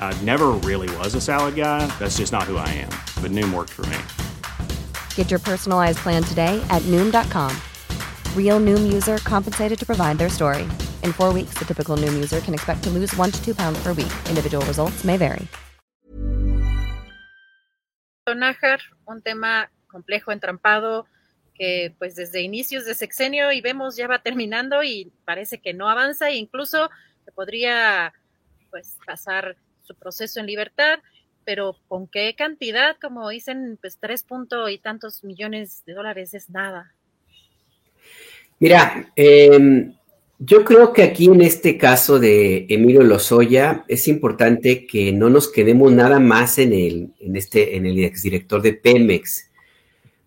I never really was a salad guy. That's just not who I am. But Noom worked for me. Get your personalized plan today at Noom.com. Real Noom user compensated to provide their story. In four weeks, the typical Noom user can expect to lose one to two pounds per week. Individual results may vary. Nájar, un tema complejo, entrampado, que pues desde inicios de sexenio y vemos ya va terminando y parece que no avanza e incluso se podría pues pasar su proceso en libertad, pero con qué cantidad, como dicen, pues tres punto y tantos millones de dólares es nada. Mira, eh, yo creo que aquí en este caso de Emilio Lozoya es importante que no nos quedemos nada más en el, en este, en el exdirector de Pemex,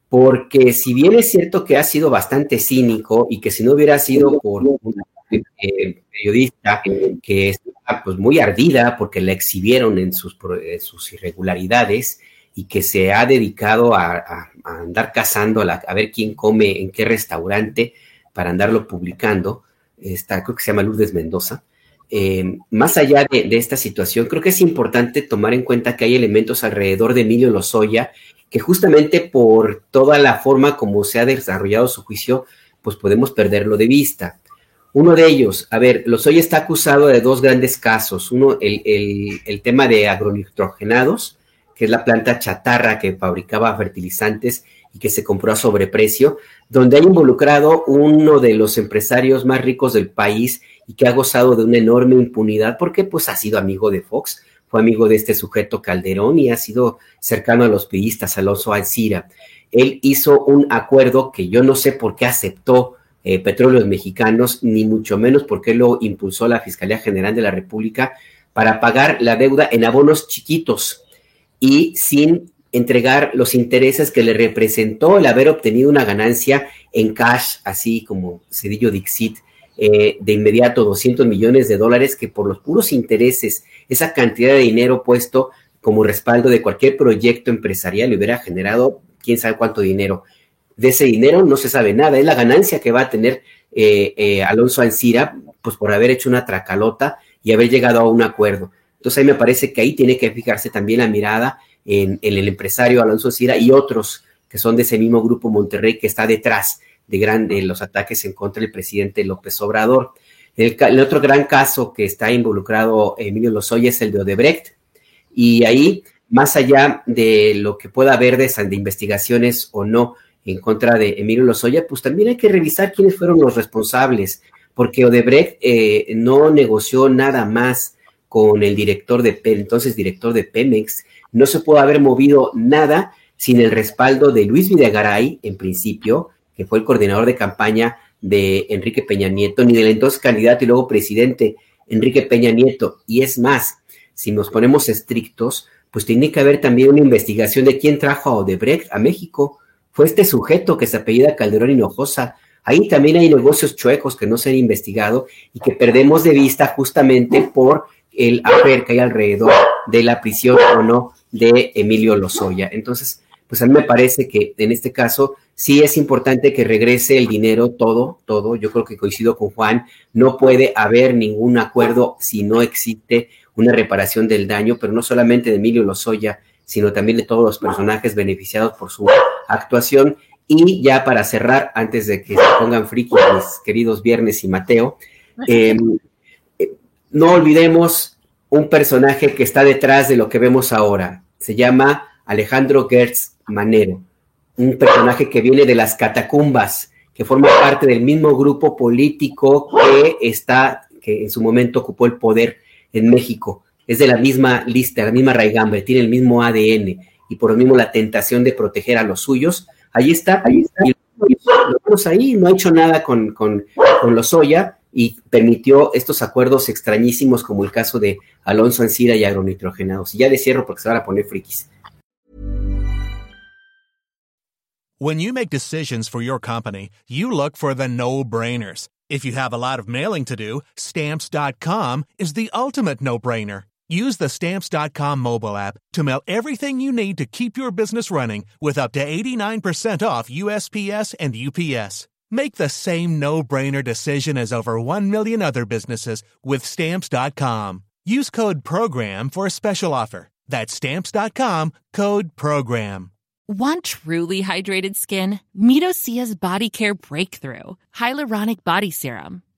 porque si bien es cierto que ha sido bastante cínico y que si no hubiera sido por una eh, periodista que está pues, muy ardida porque la exhibieron en sus, sus irregularidades y que se ha dedicado a, andar cazando a, la, a ver quién come en qué restaurante para andarlo publicando, esta, creo que se llama Lourdes Mendoza. Eh, más allá de, de, esta situación, creo que es importante tomar en cuenta que hay elementos alrededor de Emilio Lozoya que justamente por toda la forma como se ha desarrollado su juicio, pues podemos perderlo de vista. Uno de ellos, a ver, Lozoya está acusado de dos grandes casos. Uno, el, el, el tema de agronitrogenados, que es la planta chatarra que fabricaba fertilizantes y que se compró a sobreprecio, donde ha involucrado uno de los empresarios más ricos del país y que ha gozado de una enorme impunidad porque pues ha sido amigo de Fox, fue amigo de este sujeto Calderón y ha sido cercano a los periodistas, Alonso Alcira. Él hizo un acuerdo que yo no sé por qué aceptó eh, Petróleos Mexicanos, ni mucho menos porque lo impulsó la Fiscalía General de la República para pagar la deuda en abonos chiquitos y sin entregar los intereses que le representó el haber obtenido una ganancia en cash, así como Cedillo Dixit, eh, de inmediato 200 millones de dólares, que por los puros intereses, esa cantidad de dinero puesto como respaldo de cualquier proyecto empresarial le hubiera generado quién sabe cuánto dinero. De ese dinero no se sabe nada, es la ganancia que va a tener eh, eh, Alonso Ancira, pues por haber hecho una tracalota y haber llegado a un acuerdo. Entonces ahí me parece que ahí tiene que fijarse también la mirada en, el empresario Alonso Cira y otros que son de ese mismo grupo Monterrey que está detrás de, gran, de los ataques en contra del presidente López Obrador. El, el, otro gran caso que está involucrado Emilio Lozoya es el de Odebrecht y ahí, más allá de lo que pueda haber de, de investigaciones o no en contra de Emilio Lozoya, pues también hay que revisar quiénes fueron los responsables, porque Odebrecht eh, no negoció nada más con el director de entonces director de Pemex, no se puede haber movido nada sin el respaldo de Luis Videgaray, en principio, que fue el coordinador de campaña de Enrique Peña Nieto, ni del entonces candidato y luego presidente Enrique Peña Nieto. Y es más, si nos ponemos estrictos, pues tiene que haber también una investigación de quién trajo a Odebrecht a México. Fue este sujeto que se apellida Calderón Hinojosa. Ahí también hay negocios chuecos que no se han investigado y que perdemos de vista justamente por el haber que hay alrededor de la prisión o no de Emilio Lozoya. Entonces, pues a mí me parece que en este caso sí es importante que regrese el dinero, todo, todo. Yo creo que coincido con Juan, no puede haber ningún acuerdo si no existe una reparación del daño, pero no solamente de Emilio Lozoya, sino también de todos los personajes beneficiados por su actuación. Y ya para cerrar, antes de que se pongan friki mis queridos Viernes y Mateo, eh, no olvidemos un personaje que está detrás de lo que vemos ahora. Se llama Alejandro Gertz Manero, un personaje que viene de las catacumbas, que forma parte del mismo grupo político que está, que en su momento ocupó el poder en México. Es de la misma lista, la misma raigambre, tiene el mismo ADN y por lo mismo la tentación de proteger a los suyos. Ahí está, ahí está. Y lo vemos ahí, no ha hecho nada con, con, con los Soya y permitió estos acuerdos extrañísimos como el caso de Alonso Ancira y agronitrogenados. Y ya de cierro porque se van a poner frikis. When you make decisions for your company, you look for the no-brainers. If you have a lot of mailing to do, stamps.com is the ultimate no-brainer. Use the stamps.com mobile app to mail everything you need to keep your business running with up to 89% off USPS and UPS. Make the same no-brainer decision as over 1 million other businesses with stamps.com. Use code program for a special offer. That's stamps.com, code program. Want truly hydrated skin? Meet Osea's Body Care Breakthrough Hyaluronic Body Serum.